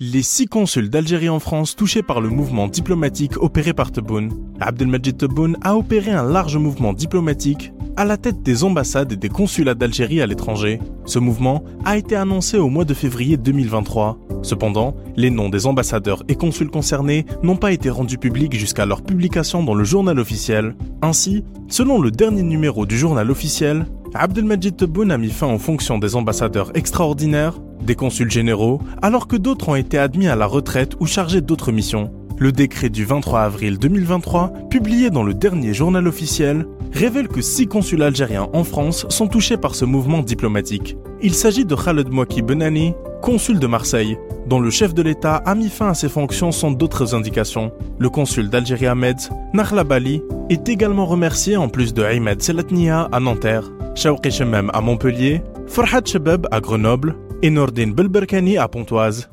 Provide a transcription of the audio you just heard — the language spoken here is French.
Les six consuls d'Algérie en France touchés par le mouvement diplomatique opéré par Tebboune, Abdelmajid Tebboune a opéré un large mouvement diplomatique à la tête des ambassades et des consulats d'Algérie à l'étranger. Ce mouvement a été annoncé au mois de février 2023. Cependant, les noms des ambassadeurs et consuls concernés n'ont pas été rendus publics jusqu'à leur publication dans le journal officiel. Ainsi, selon le dernier numéro du journal officiel, Abdelmajid Tebboune a mis fin aux fonctions des ambassadeurs extraordinaires des consuls généraux, alors que d'autres ont été admis à la retraite ou chargés d'autres missions. Le décret du 23 avril 2023, publié dans le dernier journal officiel, révèle que six consuls algériens en France sont touchés par ce mouvement diplomatique. Il s'agit de Khaled Mouaki Benani, consul de Marseille, dont le chef de l'État a mis fin à ses fonctions sans d'autres indications. Le consul d'Algérie Ahmed, Narla Bali, est également remercié en plus de Ahmed Selatnia à Nanterre, Shawqi à Montpellier, Farhad Shebeb à Grenoble, et Nordin Belberkani à Pontoise.